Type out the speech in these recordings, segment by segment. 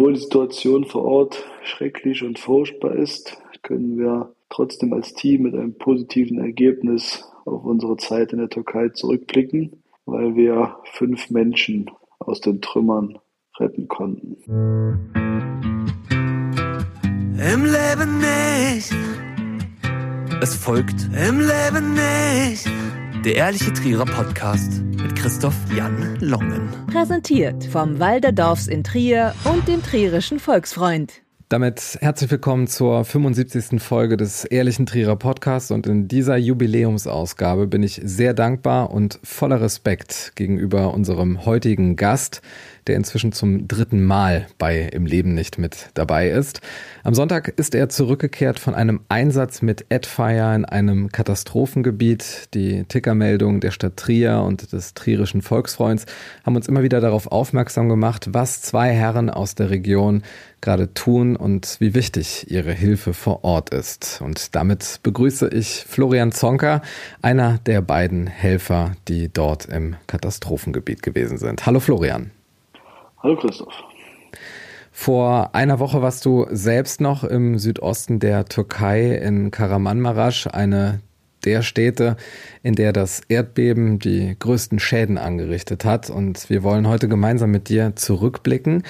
obwohl die Situation vor Ort schrecklich und furchtbar ist, können wir trotzdem als Team mit einem positiven Ergebnis auf unsere Zeit in der Türkei zurückblicken, weil wir fünf Menschen aus den Trümmern retten konnten. Im Leben nicht. Es folgt Im Leben nicht. Der ehrliche Trierer Podcast mit Christoph Jan Longen. Präsentiert vom Walderdorfs in Trier und dem Trierischen Volksfreund. Damit herzlich willkommen zur 75. Folge des Ehrlichen Trierer Podcasts und in dieser Jubiläumsausgabe bin ich sehr dankbar und voller Respekt gegenüber unserem heutigen Gast, der inzwischen zum dritten Mal bei Im Leben nicht mit dabei ist. Am Sonntag ist er zurückgekehrt von einem Einsatz mit Adfire in einem Katastrophengebiet. Die Tickermeldungen der Stadt Trier und des Trierischen Volksfreunds haben uns immer wieder darauf aufmerksam gemacht, was zwei Herren aus der Region gerade tun und wie wichtig ihre Hilfe vor Ort ist. Und damit begrüße ich Florian Zonka, einer der beiden Helfer, die dort im Katastrophengebiet gewesen sind. Hallo Florian. Hallo Christoph. Vor einer Woche warst du selbst noch im Südosten der Türkei in Karamanmaraş, eine der Städte, in der das Erdbeben die größten Schäden angerichtet hat. Und wir wollen heute gemeinsam mit dir zurückblicken.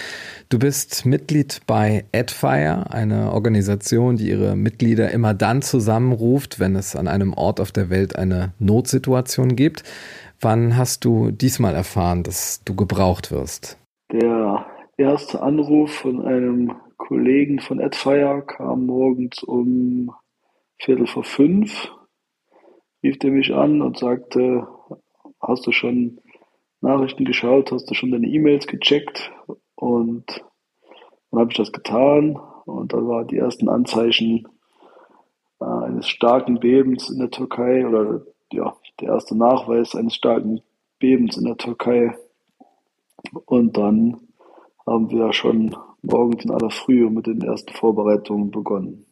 Du bist Mitglied bei Adfire, eine Organisation, die ihre Mitglieder immer dann zusammenruft, wenn es an einem Ort auf der Welt eine Notsituation gibt. Wann hast du diesmal erfahren, dass du gebraucht wirst? Der erste Anruf von einem Kollegen von Adfire kam morgens um Viertel vor fünf. Rief der mich an und sagte, hast du schon Nachrichten geschaut, hast du schon deine E-Mails gecheckt? Und dann habe ich das getan und da waren die ersten Anzeichen äh, eines starken Bebens in der Türkei oder ja, der erste Nachweis eines starken Bebens in der Türkei und dann haben wir schon morgens in aller Frühe mit den ersten Vorbereitungen begonnen.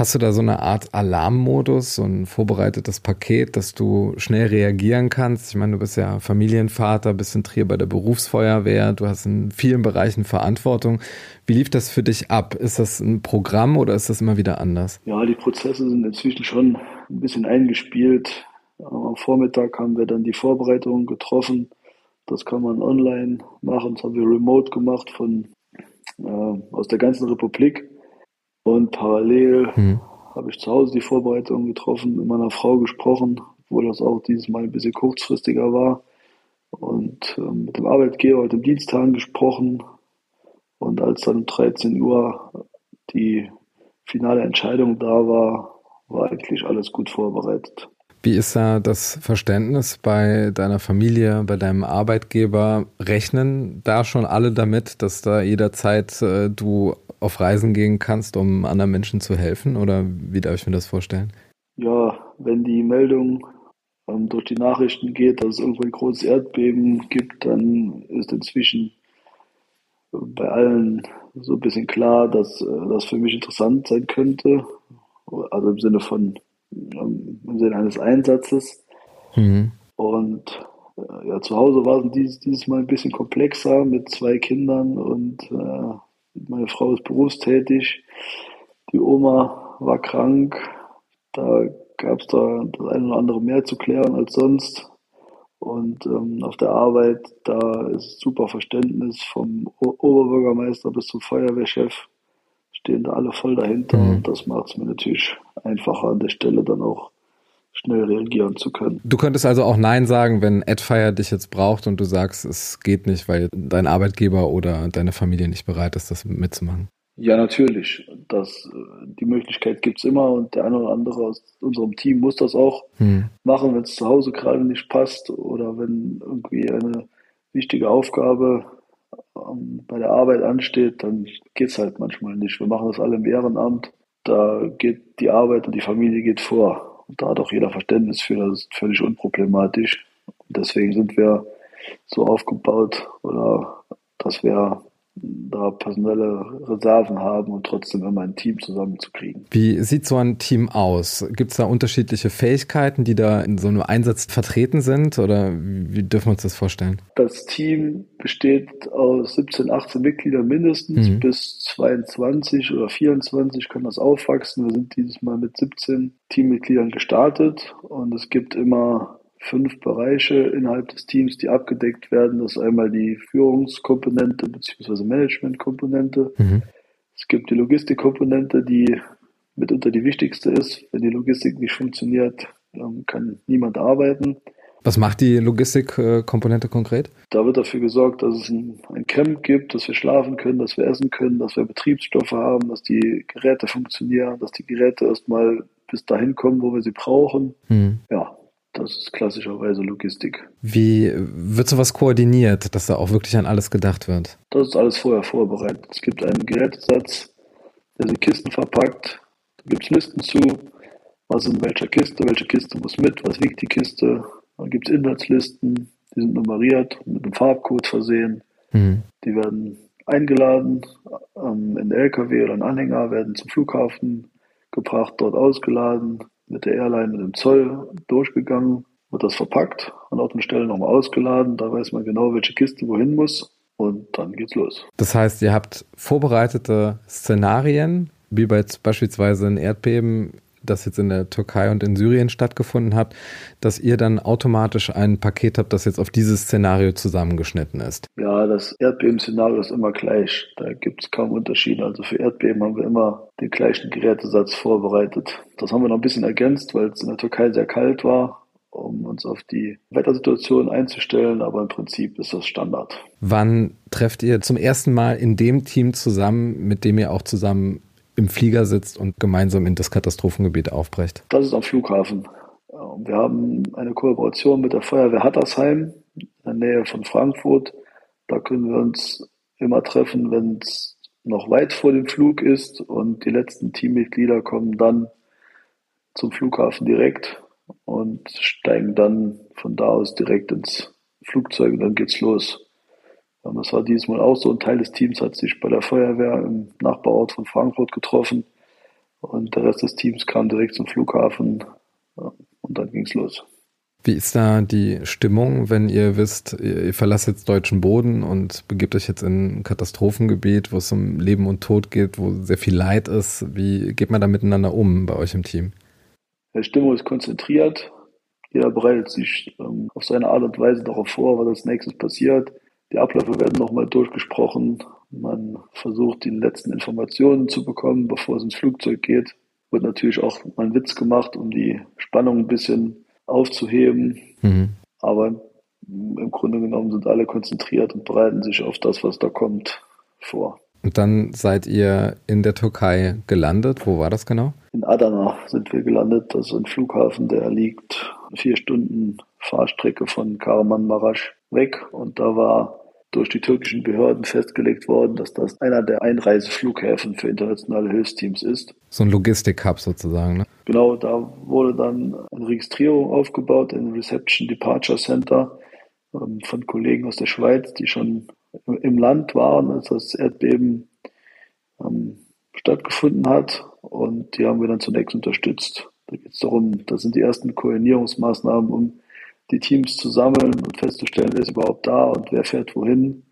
Hast du da so eine Art Alarmmodus, so ein vorbereitetes Paket, dass du schnell reagieren kannst? Ich meine, du bist ja Familienvater, bist in Trier bei der Berufsfeuerwehr, du hast in vielen Bereichen Verantwortung. Wie lief das für dich ab? Ist das ein Programm oder ist das immer wieder anders? Ja, die Prozesse sind inzwischen schon ein bisschen eingespielt. Am Vormittag haben wir dann die Vorbereitungen getroffen das kann man online machen. Das haben wir remote gemacht von äh, aus der ganzen Republik. Und parallel mhm. habe ich zu Hause die Vorbereitungen getroffen, mit meiner Frau gesprochen, obwohl das auch dieses Mal ein bisschen kurzfristiger war. Und äh, mit dem Arbeitgeber, mit dem Dienstag gesprochen. Und als dann um 13 Uhr die finale Entscheidung da war, war eigentlich alles gut vorbereitet. Wie ist da das Verständnis bei deiner Familie, bei deinem Arbeitgeber? Rechnen da schon alle damit, dass da jederzeit äh, du auf Reisen gehen kannst, um anderen Menschen zu helfen? Oder wie darf ich mir das vorstellen? Ja, wenn die Meldung ähm, durch die Nachrichten geht, dass es irgendwo ein großes Erdbeben gibt, dann ist inzwischen bei allen so ein bisschen klar, dass äh, das für mich interessant sein könnte. Also im Sinne von im Sinne eines Einsatzes. Mhm. Und äh, ja, zu Hause war es dieses, dieses Mal ein bisschen komplexer mit zwei Kindern und äh, meine Frau ist berufstätig. Die Oma war krank. Da gab es da das eine oder andere mehr zu klären als sonst. Und ähm, auf der Arbeit, da ist super Verständnis vom o Oberbürgermeister bis zum Feuerwehrchef stehen da alle voll dahinter mhm. und das macht es mir natürlich einfacher an der Stelle dann auch schnell reagieren zu können. Du könntest also auch Nein sagen, wenn Adfire dich jetzt braucht und du sagst, es geht nicht, weil dein Arbeitgeber oder deine Familie nicht bereit ist, das mitzumachen. Ja, natürlich. Das, die Möglichkeit gibt es immer und der eine oder andere aus unserem Team muss das auch hm. machen, wenn es zu Hause gerade nicht passt oder wenn irgendwie eine wichtige Aufgabe bei der Arbeit ansteht, dann geht es halt manchmal nicht. Wir machen das alle im Ehrenamt. Da geht die Arbeit und die Familie geht vor. Und da hat auch jeder Verständnis für, das ist völlig unproblematisch. Und deswegen sind wir so aufgebaut oder dass wir da personelle Reserven haben und trotzdem immer ein Team zusammenzukriegen. Wie sieht so ein Team aus? Gibt es da unterschiedliche Fähigkeiten, die da in so einem Einsatz vertreten sind oder wie dürfen wir uns das vorstellen? Das Team besteht aus 17, 18 Mitgliedern mindestens, mhm. bis 22 oder 24 können das aufwachsen. Wir sind dieses Mal mit 17 Teammitgliedern gestartet und es gibt immer fünf Bereiche innerhalb des Teams, die abgedeckt werden. Das ist einmal die Führungskomponente bzw. Managementkomponente. Mhm. Es gibt die Logistikkomponente, die mitunter die wichtigste ist. Wenn die Logistik nicht funktioniert, kann niemand arbeiten. Was macht die Logistikkomponente konkret? Da wird dafür gesorgt, dass es ein, ein, Camp gibt, dass wir schlafen können, dass wir essen können, dass wir Betriebsstoffe haben, dass die Geräte funktionieren, dass die Geräte erstmal bis dahin kommen, wo wir sie brauchen. Hm. Ja, das ist klassischerweise Logistik. Wie wird sowas koordiniert, dass da auch wirklich an alles gedacht wird? Das ist alles vorher vorbereitet. Es gibt einen Gerätesatz, der sind Kisten verpackt. Da gibt es Listen zu, was in welcher Kiste, welche Kiste muss mit, was wiegt die Kiste. Dann gibt es Inhaltslisten, die sind nummeriert, mit einem Farbcode versehen. Mhm. Die werden eingeladen ähm, in LKW oder in Anhänger, werden zum Flughafen gebracht, dort ausgeladen, mit der Airline, mit dem Zoll durchgegangen, wird das verpackt, an Ort und Stelle nochmal ausgeladen, da weiß man genau, welche Kiste wohin muss und dann geht's los. Das heißt, ihr habt vorbereitete Szenarien, wie bei beispielsweise ein Erdbeben das jetzt in der Türkei und in Syrien stattgefunden hat, dass ihr dann automatisch ein Paket habt, das jetzt auf dieses Szenario zusammengeschnitten ist? Ja, das Erdbeben-Szenario ist immer gleich. Da gibt es kaum Unterschiede. Also für Erdbeben haben wir immer den gleichen Gerätesatz vorbereitet. Das haben wir noch ein bisschen ergänzt, weil es in der Türkei sehr kalt war um uns auf die Wettersituation einzustellen, aber im Prinzip ist das Standard. Wann trefft ihr zum ersten Mal in dem Team zusammen, mit dem ihr auch zusammen im Flieger sitzt und gemeinsam in das Katastrophengebiet aufbrecht? Das ist am Flughafen. Wir haben eine Kooperation mit der Feuerwehr Hattersheim in der Nähe von Frankfurt. Da können wir uns immer treffen, wenn es noch weit vor dem Flug ist und die letzten Teammitglieder kommen dann zum Flughafen direkt und steigen dann von da aus direkt ins Flugzeug und dann geht's los. Das war diesmal auch so. Ein Teil des Teams hat sich bei der Feuerwehr im Nachbarort von Frankfurt getroffen und der Rest des Teams kam direkt zum Flughafen und dann ging es los. Wie ist da die Stimmung, wenn ihr wisst, ihr verlasst jetzt deutschen Boden und begebt euch jetzt in ein Katastrophengebiet, wo es um Leben und Tod geht, wo sehr viel Leid ist? Wie geht man da miteinander um bei euch im Team? Die Stimmung ist konzentriert. Jeder bereitet sich ähm, auf seine Art und Weise darauf vor, was als nächstes passiert. Die Abläufe werden nochmal durchgesprochen. Man versucht, die letzten Informationen zu bekommen, bevor es ins Flugzeug geht. Wird natürlich auch mal ein Witz gemacht, um die Spannung ein bisschen aufzuheben. Mhm. Aber im Grunde genommen sind alle konzentriert und bereiten sich auf das, was da kommt, vor. Und dann seid ihr in der Türkei gelandet. Wo war das genau? In Adana sind wir gelandet. Das ist ein Flughafen, der liegt vier Stunden Fahrstrecke von Kahramanmaraş weg. Und da war durch die türkischen Behörden festgelegt worden, dass das einer der Einreiseflughäfen für internationale Hilfsteams ist. So ein Logistik-Hub sozusagen, ne? Genau, da wurde dann eine Registrierung aufgebaut, ein Reception Departure Center ähm, von Kollegen aus der Schweiz, die schon im Land waren, als das Erdbeben ähm, stattgefunden hat. Und die haben wir dann zunächst unterstützt. Da geht es darum, das sind die ersten Koordinierungsmaßnahmen, um die Teams zu sammeln und festzustellen, wer ist überhaupt da und wer fährt wohin.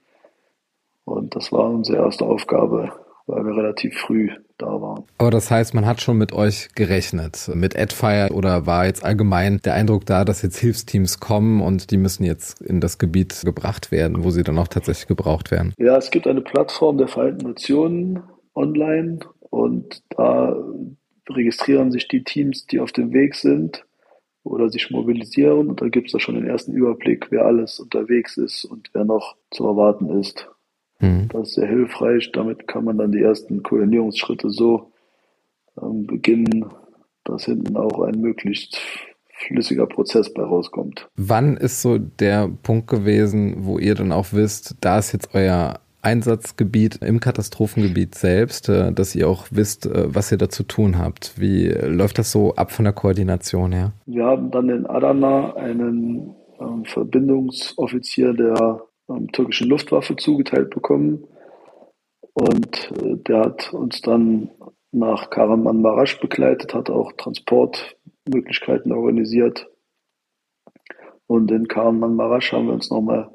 Und das war unsere erste Aufgabe, weil wir relativ früh da waren. Aber das heißt, man hat schon mit euch gerechnet, mit Adfire oder war jetzt allgemein der Eindruck da, dass jetzt Hilfsteams kommen und die müssen jetzt in das Gebiet gebracht werden, wo sie dann auch tatsächlich gebraucht werden? Ja, es gibt eine Plattform der Vereinten Nationen online und da registrieren sich die Teams, die auf dem Weg sind oder sich mobilisieren. Und da gibt es da schon den ersten Überblick, wer alles unterwegs ist und wer noch zu erwarten ist. Mhm. Das ist sehr hilfreich. Damit kann man dann die ersten Koordinierungsschritte so ähm, beginnen, dass hinten auch ein möglichst flüssiger Prozess bei rauskommt. Wann ist so der Punkt gewesen, wo ihr dann auch wisst, da ist jetzt euer Einsatzgebiet im Katastrophengebiet selbst, äh, dass ihr auch wisst, äh, was ihr da zu tun habt. Wie läuft das so ab von der Koordination her? Wir haben dann in Adana einen ähm, Verbindungsoffizier der ähm, türkischen Luftwaffe zugeteilt bekommen. Und äh, der hat uns dann nach Karaman Marasch begleitet, hat auch Transportmöglichkeiten organisiert. Und in Karaman Marasch haben wir uns nochmal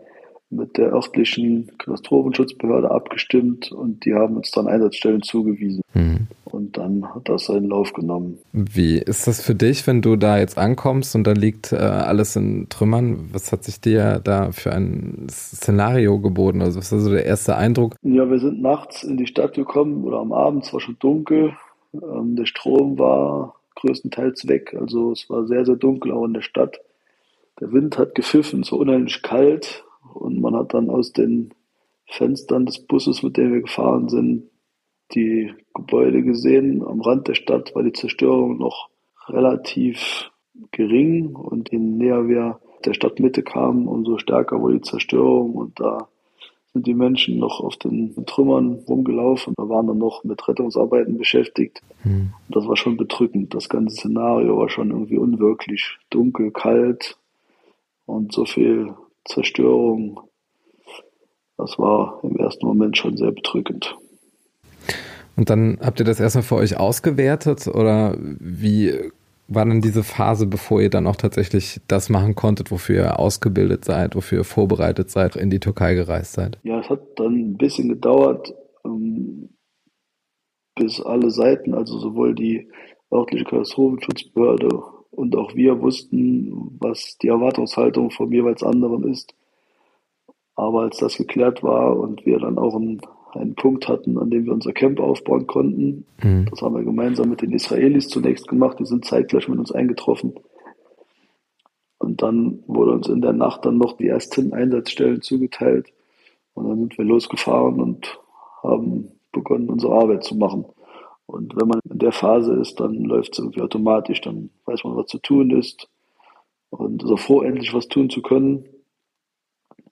mit der örtlichen Katastrophenschutzbehörde abgestimmt und die haben uns dann Einsatzstellen zugewiesen. Mhm. Und dann hat das seinen Lauf genommen. Wie ist das für dich, wenn du da jetzt ankommst und da liegt äh, alles in Trümmern? Was hat sich dir da für ein Szenario geboten? Also was ist so der erste Eindruck? Ja, wir sind nachts in die Stadt gekommen oder am Abend, es war schon dunkel. Ähm, der Strom war größtenteils weg. Also es war sehr, sehr dunkel auch in der Stadt. Der Wind hat gepfiffen, es war unheimlich kalt und man hat dann aus den Fenstern des Busses, mit dem wir gefahren sind, die Gebäude gesehen. Am Rand der Stadt war die Zerstörung noch relativ gering und je näher wir der Stadtmitte kamen, umso stärker wurde die Zerstörung und da sind die Menschen noch auf den Trümmern rumgelaufen. Da waren dann noch mit Rettungsarbeiten beschäftigt. Mhm. Das war schon bedrückend. Das ganze Szenario war schon irgendwie unwirklich. Dunkel, kalt und so viel Zerstörung. Das war im ersten Moment schon sehr bedrückend. Und dann habt ihr das erstmal für euch ausgewertet oder wie war denn diese Phase, bevor ihr dann auch tatsächlich das machen konntet, wofür ihr ausgebildet seid, wofür ihr vorbereitet seid, in die Türkei gereist seid? Ja, es hat dann ein bisschen gedauert, ähm, bis alle Seiten, also sowohl die örtliche Katastrophenschutzbehörde und auch wir wussten, was die Erwartungshaltung vom jeweils anderen ist. Aber als das geklärt war und wir dann auch einen, einen Punkt hatten, an dem wir unser Camp aufbauen konnten, mhm. das haben wir gemeinsam mit den Israelis zunächst gemacht, die sind zeitgleich mit uns eingetroffen. Und dann wurde uns in der Nacht dann noch die ersten Einsatzstellen zugeteilt. Und dann sind wir losgefahren und haben begonnen, unsere Arbeit zu machen. Und wenn man in der Phase ist, dann läuft es irgendwie automatisch, dann weiß man, was zu tun ist und ist auch froh, endlich was tun zu können.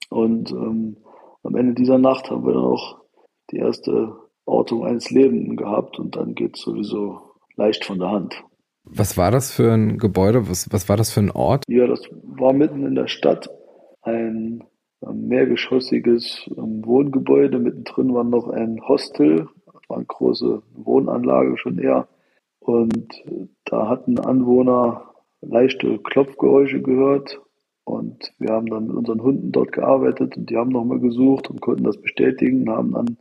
Und ähm, am Ende dieser Nacht haben wir dann auch die erste Ortung eines Lebenden gehabt und dann geht es sowieso leicht von der Hand. Was war das für ein Gebäude? Was, was war das für ein Ort? Ja, das war mitten in der Stadt ein mehrgeschossiges ähm, Wohngebäude. Mittendrin war noch ein Hostel, war eine große Wohnanlage schon eher. Und da hatten Anwohner leichte Klopfgeräusche gehört. Und wir haben dann mit unseren Hunden dort gearbeitet und die haben nochmal gesucht und konnten das bestätigen, haben an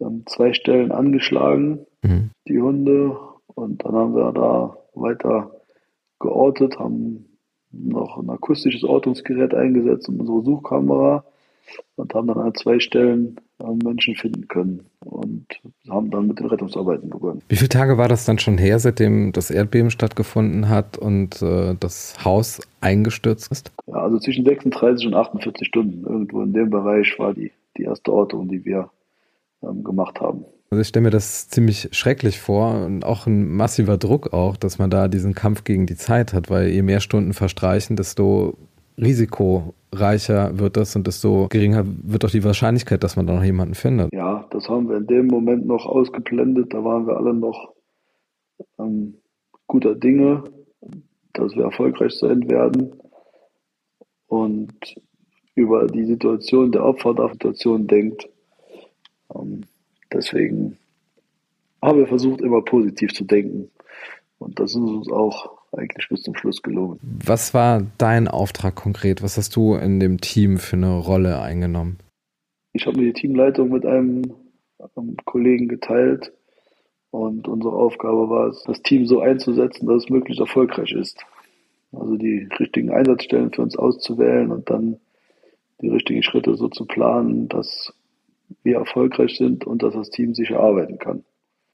ähm, zwei Stellen angeschlagen, mhm. die Hunde. Und dann haben wir da weiter geortet, haben noch ein akustisches Ortungsgerät eingesetzt und unsere Suchkamera und haben dann an zwei Stellen Menschen finden können und haben dann mit den Rettungsarbeiten begonnen. Wie viele Tage war das dann schon her, seitdem das Erdbeben stattgefunden hat und äh, das Haus eingestürzt ist? Ja, also zwischen 36 und 48 Stunden. Irgendwo in dem Bereich war die, die erste Ortung, die wir ähm, gemacht haben. Also ich stelle mir das ziemlich schrecklich vor und auch ein massiver Druck auch, dass man da diesen Kampf gegen die Zeit hat, weil je mehr Stunden verstreichen, desto risikoreicher wird das und desto geringer wird auch die Wahrscheinlichkeit, dass man da noch jemanden findet. Ja, das haben wir in dem Moment noch ausgeblendet. Da waren wir alle noch ähm, guter Dinge, dass wir erfolgreich sein werden und über die Situation der Opfer der Situation denkt. Ähm, deswegen haben wir versucht, immer positiv zu denken. Und das ist uns auch eigentlich bis zum Schluss gelungen. Was war dein Auftrag konkret? Was hast du in dem Team für eine Rolle eingenommen? Ich habe mir die Teamleitung mit einem, einem Kollegen geteilt und unsere Aufgabe war es, das Team so einzusetzen, dass es möglichst erfolgreich ist. Also die richtigen Einsatzstellen für uns auszuwählen und dann die richtigen Schritte so zu planen, dass wir erfolgreich sind und dass das Team sicher arbeiten kann.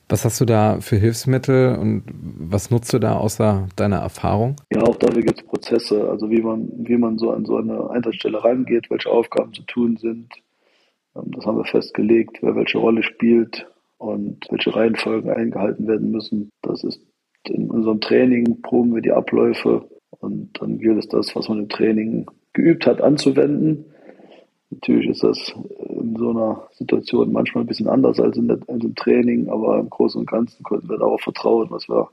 Was hast du da für Hilfsmittel und was nutzt du da außer deiner Erfahrung? Ja, auch dafür gibt es Prozesse, also wie man, wie man so an so eine Einsatzstelle rangeht, welche Aufgaben zu tun sind. Ähm, das haben wir festgelegt, wer welche Rolle spielt und welche Reihenfolgen eingehalten werden müssen. Das ist in unserem Training, proben wir die Abläufe und dann gilt es das, was man im Training geübt hat, anzuwenden. Natürlich ist das in so einer Situation manchmal ein bisschen anders als, in der, als im Training, aber im Großen und Ganzen konnten wir darauf vertrauen, was wir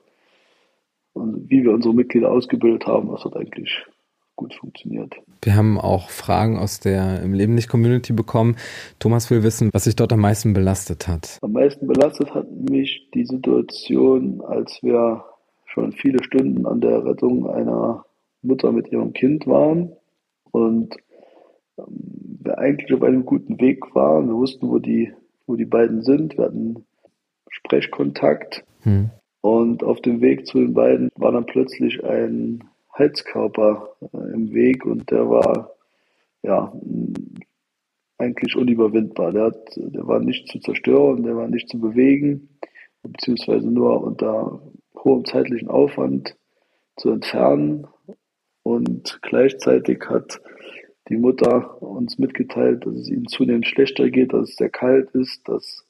und wie wir unsere Mitglieder ausgebildet haben, das hat eigentlich gut funktioniert. Wir haben auch Fragen aus der im Leben nicht Community bekommen. Thomas will wissen, was sich dort am meisten belastet hat. Am meisten belastet hat mich die Situation, als wir schon viele Stunden an der Rettung einer Mutter mit ihrem Kind waren und wir eigentlich auf einem guten Weg waren. Wir wussten, wo die, wo die beiden sind. Wir hatten Sprechkontakt. Hm. Und auf dem Weg zu den beiden war dann plötzlich ein Heizkörper äh, im Weg und der war ja eigentlich unüberwindbar. Der, hat, der war nicht zu zerstören, der war nicht zu bewegen, beziehungsweise nur unter hohem zeitlichen Aufwand zu entfernen. Und gleichzeitig hat die Mutter uns mitgeteilt, dass es ihnen zunehmend schlechter geht, dass es sehr kalt ist, dass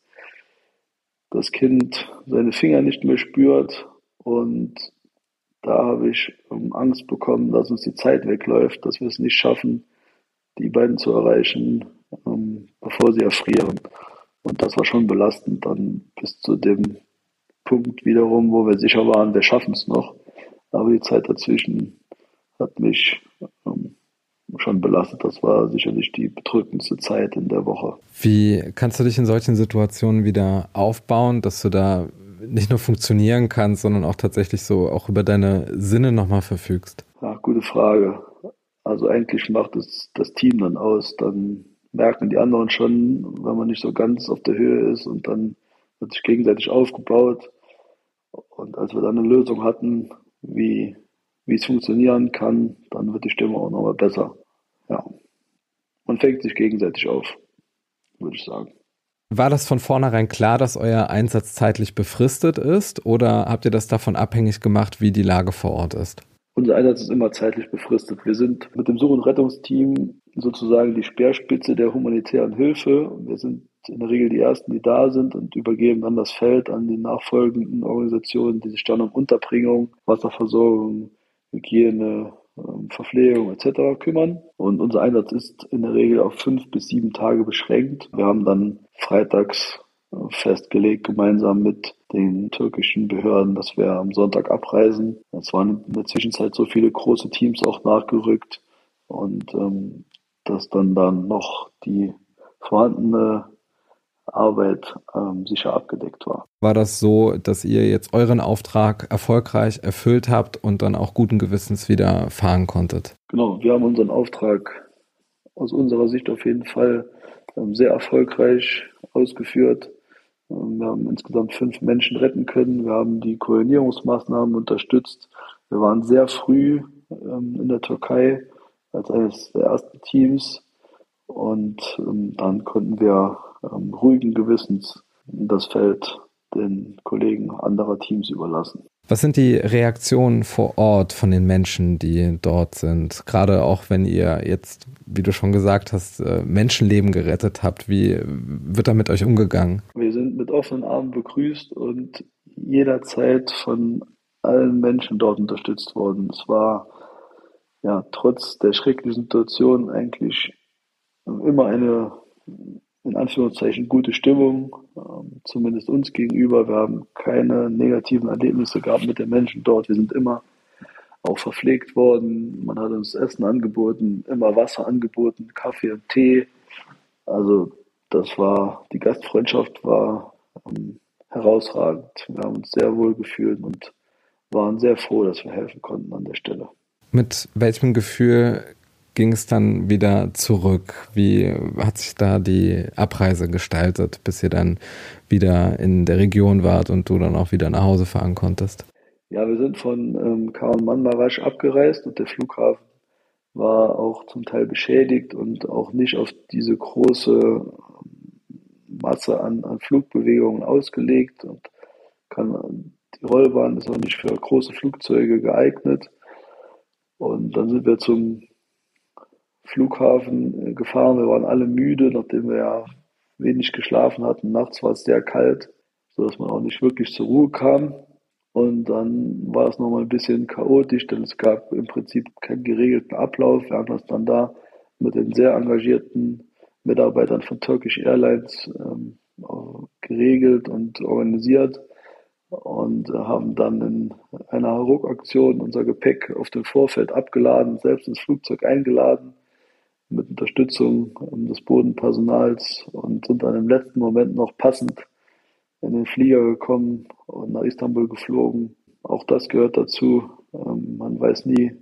das Kind seine Finger nicht mehr spürt. Und da habe ich Angst bekommen, dass uns die Zeit wegläuft, dass wir es nicht schaffen, die beiden zu erreichen, ähm, bevor sie erfrieren. Und das war schon belastend dann bis zu dem Punkt wiederum, wo wir sicher waren, wir schaffen es noch. Aber die Zeit dazwischen hat mich ähm, schon belastet. Das war sicherlich die bedrückendste Zeit in der Woche. Wie kannst du dich in solchen Situationen wieder aufbauen, dass du da nicht nur funktionieren kannst, sondern auch tatsächlich so auch über deine Sinne nochmal verfügst? Ja, gute Frage. Also eigentlich macht es das Team dann aus. Dann merken die anderen schon, wenn man nicht so ganz auf der Höhe ist und dann wird sich gegenseitig aufgebaut. Und als wir dann eine Lösung hatten, wie, wie es funktionieren kann, dann wird die Stimme auch nochmal besser. Ja. Man fängt sich gegenseitig auf, würde ich sagen. War das von vornherein klar, dass euer Einsatz zeitlich befristet ist oder habt ihr das davon abhängig gemacht, wie die Lage vor Ort ist? Unser Einsatz ist immer zeitlich befristet. Wir sind mit dem Such- und Rettungsteam sozusagen die Speerspitze der humanitären Hilfe. Wir sind in der Regel die Ersten, die da sind und übergeben dann das Feld an die nachfolgenden Organisationen, die sich dann um Unterbringung, Wasserversorgung, Hygiene, Verpflegung etc. kümmern. Und unser Einsatz ist in der Regel auf fünf bis sieben Tage beschränkt. Wir haben dann freitags äh, festgelegt, gemeinsam mit den türkischen Behörden, dass wir am Sonntag abreisen. Es waren in der Zwischenzeit so viele große Teams auch nachgerückt und ähm, dass dann dann noch die vorhandene Arbeit ähm, sicher abgedeckt war. War das so, dass ihr jetzt euren Auftrag erfolgreich erfüllt habt und dann auch guten Gewissens wieder fahren konntet? Genau, wir haben unseren Auftrag aus unserer Sicht auf jeden Fall ähm, sehr erfolgreich ausgeführt. Ähm, wir haben insgesamt fünf Menschen retten können. Wir haben die Koordinierungsmaßnahmen unterstützt. Wir waren sehr früh ähm, in der Türkei als eines der ersten Teams und ähm, dann konnten wir ähm, ruhigen Gewissens das Feld den Kollegen anderer Teams überlassen. Was sind die Reaktionen vor Ort von den Menschen, die dort sind? Gerade auch wenn ihr jetzt, wie du schon gesagt hast, äh, Menschenleben gerettet habt. Wie wird da mit euch umgegangen? Wir sind mit offenen Armen begrüßt und jederzeit von allen Menschen dort unterstützt worden. Es war ja trotz der schrecklichen Situation eigentlich immer eine in Anführungszeichen gute Stimmung, ähm, zumindest uns gegenüber. Wir haben keine negativen Erlebnisse gehabt mit den Menschen dort. Wir sind immer auch verpflegt worden. Man hat uns Essen angeboten, immer Wasser angeboten, Kaffee und Tee. Also das war, die Gastfreundschaft war ähm, herausragend. Wir haben uns sehr wohl gefühlt und waren sehr froh, dass wir helfen konnten an der Stelle. Mit welchem Gefühl ging es dann wieder zurück? Wie hat sich da die Abreise gestaltet, bis ihr dann wieder in der Region wart und du dann auch wieder nach Hause fahren konntest? Ja, wir sind von ähm, Kahramanmaraş abgereist und der Flughafen war auch zum Teil beschädigt und auch nicht auf diese große Masse an, an Flugbewegungen ausgelegt und kann, die Rollbahn ist auch nicht für große Flugzeuge geeignet. Und dann sind wir zum Flughafen äh, gefahren. Wir waren alle müde, nachdem wir ja wenig geschlafen hatten. Nachts war es sehr kalt, sodass man auch nicht wirklich zur Ruhe kam. Und dann war es nochmal ein bisschen chaotisch, denn es gab im Prinzip keinen geregelten Ablauf. Wir haben das dann da mit den sehr engagierten Mitarbeitern von Turkish Airlines ähm, geregelt und organisiert. und äh, haben dann in einer Ruckaktion unser Gepäck auf dem Vorfeld abgeladen, selbst ins Flugzeug eingeladen mit Unterstützung des Bodenpersonals und sind dann im letzten Moment noch passend in den Flieger gekommen und nach Istanbul geflogen. Auch das gehört dazu. Ähm, man weiß nie,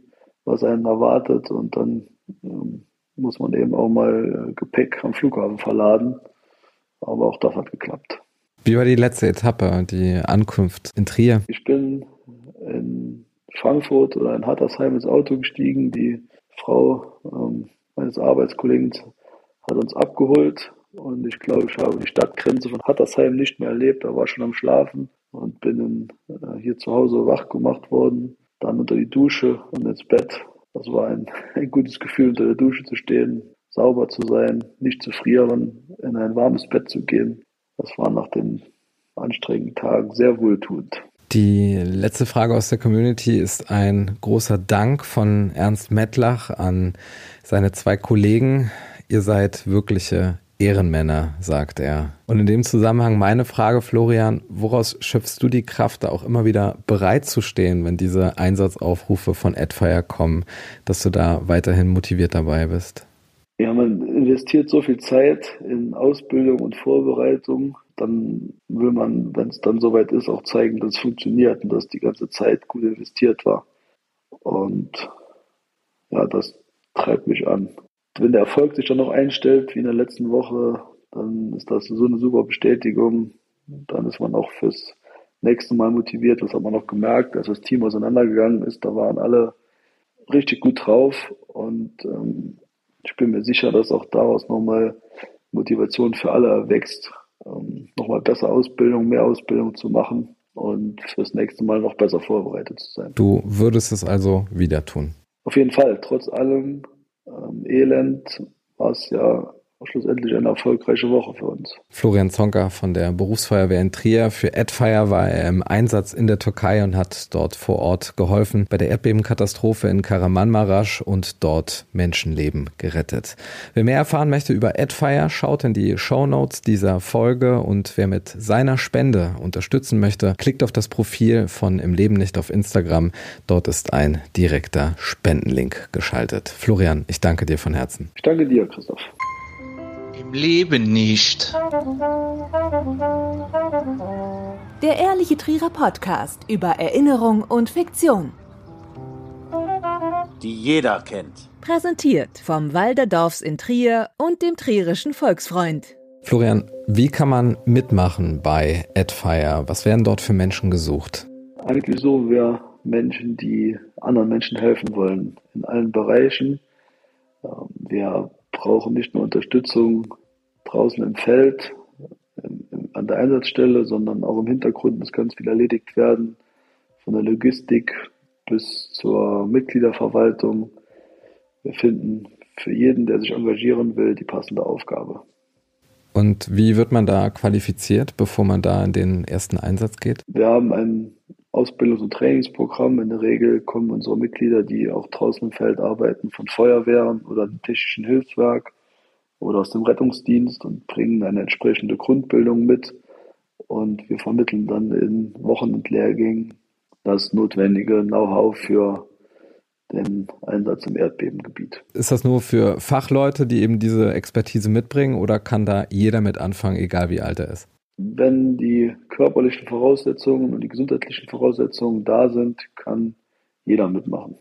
was einen erwartet und dann ähm, muss man eben auch mal äh, Gepäck am Flughafen verladen. Aber auch das hat geklappt. Wie war die letzte Etappe, die Ankunft in Trier? Ich bin in Frankfurt oder in Hattersheim ins Auto gestiegen. Die Frau ähm, meines Arbeitskollegen hat uns abgeholt und ich glaube, ich habe die Stadtgrenze von Hattersheim nicht mehr erlebt. Da war schon am Schlafen und bin in, äh, hier zu Hause wach gemacht worden, dann unter die Dusche und ins Bett. Das war ein, ein gutes Gefühl, unter der Dusche zu stehen, sauber zu sein, nicht zu frieren, in ein warmes Bett zu gehen. Das war nach den anstrengenden Tagen sehr wohltuend. Die letzte Frage aus der Community ist ein großer Dank von Ernst Mettlach an seine zwei Kollegen. Ihr seid wirkliche Ehrenmänner, sagt er. Und in dem Zusammenhang meine Frage, Florian, woraus schöpfst du die Kraft, da auch immer wieder bereit zu stehen, wenn diese Einsatzaufrufe von Adfire kommen, dass du da weiterhin motiviert dabei bist? Ja, man investiert so viel Zeit in Ausbildung und Vorbereitung, dann will man, wenn es dann soweit ist, auch zeigen, dass es funktioniert und dass die ganze Zeit gut investiert war. Und ja, das treibt mich an wenn der Erfolg sich dann noch einstellt, wie in der letzten Woche, dann ist das so eine super Bestätigung. Dann ist man auch fürs nächste Mal motiviert. Das hat man auch gemerkt, als das Team auseinandergegangen ist. Da waren alle richtig gut drauf und ähm, ich bin mir sicher, dass auch daraus nochmal Motivation für alle erwächst, ähm, nochmal besser Ausbildung, mehr Ausbildung zu machen und fürs nächste Mal noch besser vorbereitet zu sein. Du würdest es also wieder tun? Auf jeden Fall. Trotz allem ähm, Elend war es ja schlussendlich eine erfolgreiche Woche für uns. Florian Zonka von der Berufsfeuerwehr in Trier. Für Adfire war er im Einsatz in der Türkei und hat dort vor Ort geholfen bei der Erdbebenkatastrophe in Karamanmaraş und dort Menschenleben gerettet. Wer mehr erfahren möchte über Adfire, schaut in die Show Notes dieser Folge und wer mit seiner Spende unterstützen möchte, klickt auf das Profil von Im Leben nicht auf Instagram. Dort ist ein direkter Spendenlink geschaltet. Florian, ich danke dir von Herzen. Ich danke dir, Christoph. Leben nicht. Der Ehrliche Trierer Podcast über Erinnerung und Fiktion. Die jeder kennt. Präsentiert vom Walderdorfs in Trier und dem Trierischen Volksfreund. Florian, wie kann man mitmachen bei Adfire? Was werden dort für Menschen gesucht? Eigentlich so wir Menschen, die anderen Menschen helfen wollen, in allen Bereichen. Ähm, wir brauchen nicht nur Unterstützung draußen im Feld, an der Einsatzstelle, sondern auch im Hintergrund muss ganz viel erledigt werden, von der Logistik bis zur Mitgliederverwaltung. Wir finden für jeden, der sich engagieren will, die passende Aufgabe. Und wie wird man da qualifiziert, bevor man da in den ersten Einsatz geht? Wir haben ein Ausbildungs- und Trainingsprogramm. In der Regel kommen unsere Mitglieder, die auch draußen im Feld arbeiten, von Feuerwehren oder dem Technischen Hilfswerk oder aus dem Rettungsdienst und bringen eine entsprechende Grundbildung mit. Und wir vermitteln dann in Wochen- und Lehrgängen das notwendige Know-how für den Einsatz im Erdbebengebiet. Ist das nur für Fachleute, die eben diese Expertise mitbringen oder kann da jeder mit anfangen, egal wie alt er ist? Wenn die körperlichen Voraussetzungen und die gesundheitlichen Voraussetzungen da sind, kann jeder mitmachen.